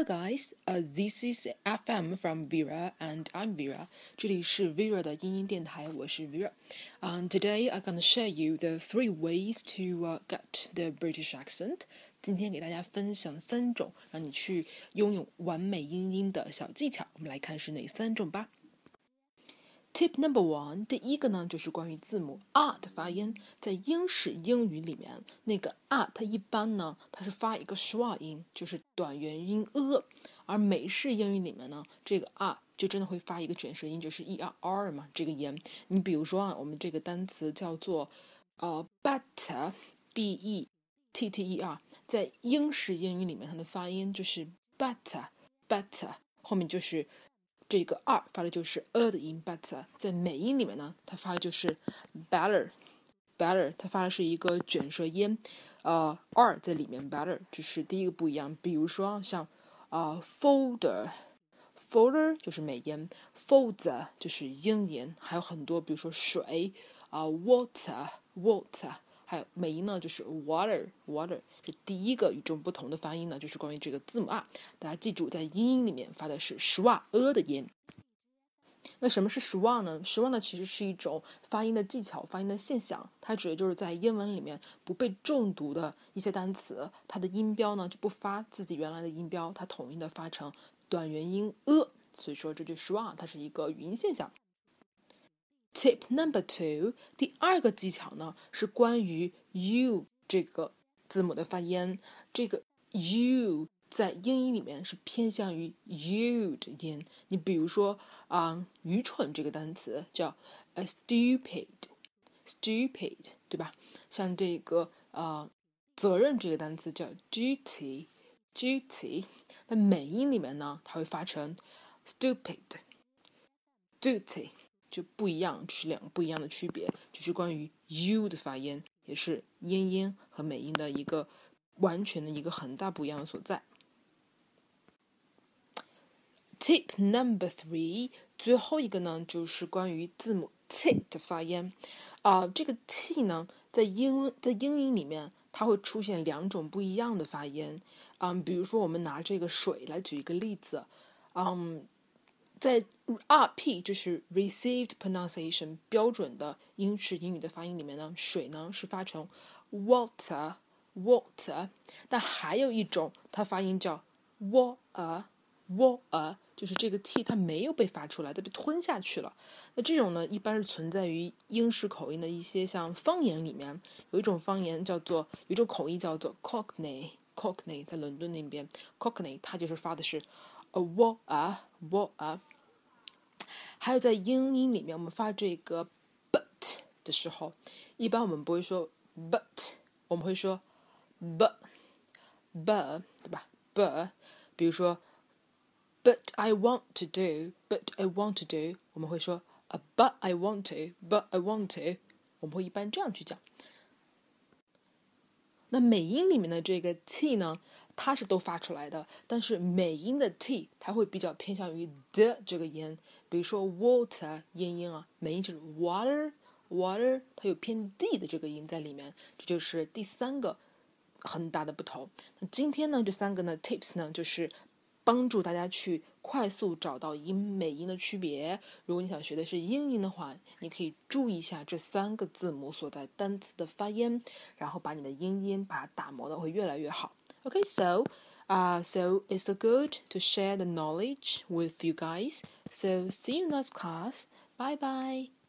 呃，This is FM from Vera and I'm Vera。这里是 Vera 的英音电台，我是 Vera。Um, today I'm gonna share you the three ways to、uh, get the British accent。今天给大家分享三种让你去拥有完美英音的小技巧。我们来看是哪三种吧。 Tip number one，第一个呢就是关于字母 R 的发音，在英式英语里面，那个 R 它一般呢它是发一个 schwa 音，就是短元音 a，而美式英语里面呢，这个 R 就真的会发一个卷舌音，就是 e r r 嘛，这个音。你比如说啊，我们这个单词叫做呃 butter，b e t t e r，在英式英语里面它的发音就是 butter，butter，后面就是。这个 r 发的就是 a 的音，but 在美音里面呢，它发的就是 better，better，它发的是一个卷舌音，呃，r 在里面，better，这是第一个不一样。比如说像啊，folder，folder 就是美音，folder 就是英音，还有很多，比如说水啊，water，water。还有美音呢，就是 water，water 是第一个与众不同的发音呢，就是关于这个字母 r。大家记住，在英音里面发的是 shwa a 的音。那什么是 shwa 呢？shwa 呢其实是一种发音的技巧、发音的现象。它指的就是在英文里面不被重读的一些单词，它的音标呢就不发自己原来的音标，它统一的发成短元音 a。所以说这就 shwa，它是一个语音现象。Tip number two，第二个技巧呢是关于 u 这个字母的发音。这个 u 在英语里面是偏向于 u 的音。你比如说啊，愚蠢这个单词叫 a stupid，stupid，对吧？像这个呃，责任这个单词叫 duty，duty。那美音里面呢，它会发成 stupid，duty。就不一样，这是两个不一样的区别，就是关于 u 的发音，也是英音和美音的一个完全的一个很大不一样的所在。Tip number three，最后一个呢，就是关于字母 t 的发音。啊，这个 t 呢，在英在英音里面，它会出现两种不一样的发音。嗯，比如说我们拿这个水来举一个例子，嗯。在 RP 就是 Received Pronunciation 标准的英式英语的发音里面呢，水呢是发成 water water，但还有一种它发音叫 water water，就是这个 t 它没有被发出来，它被吞下去了。那这种呢，一般是存在于英式口音的一些像方言里面，有一种方言叫做有一种口音叫做 Cockney Cockney，在伦敦那边 Cockney 它就是发的是 a water water。还有在英音里面，我们发这个 but 的时候，一般我们不会说 but，我们会说 but，but，对吧？but，比如说 but I want to do，but I want to do，我们会说 a but I want to，but I want to，我们会一般这样去讲。那美音里面的这个 t 呢，它是都发出来的，但是美音的 t 它会比较偏向于的这个音，比如说 water 音音啊，美音就是 water water，它有偏 d 的这个音在里面，这就是第三个很大的不同。那今天呢，这三个呢 tips 呢，就是帮助大家去。快速找到音美音的区别。如果你想学的是英音的话，你可以注意一下这三个字母所在单词的发音，然后把你的英音把它打磨的会越来越好。Okay, so, uh, so it's good to share the knowledge with you guys. So see you next class. Bye bye.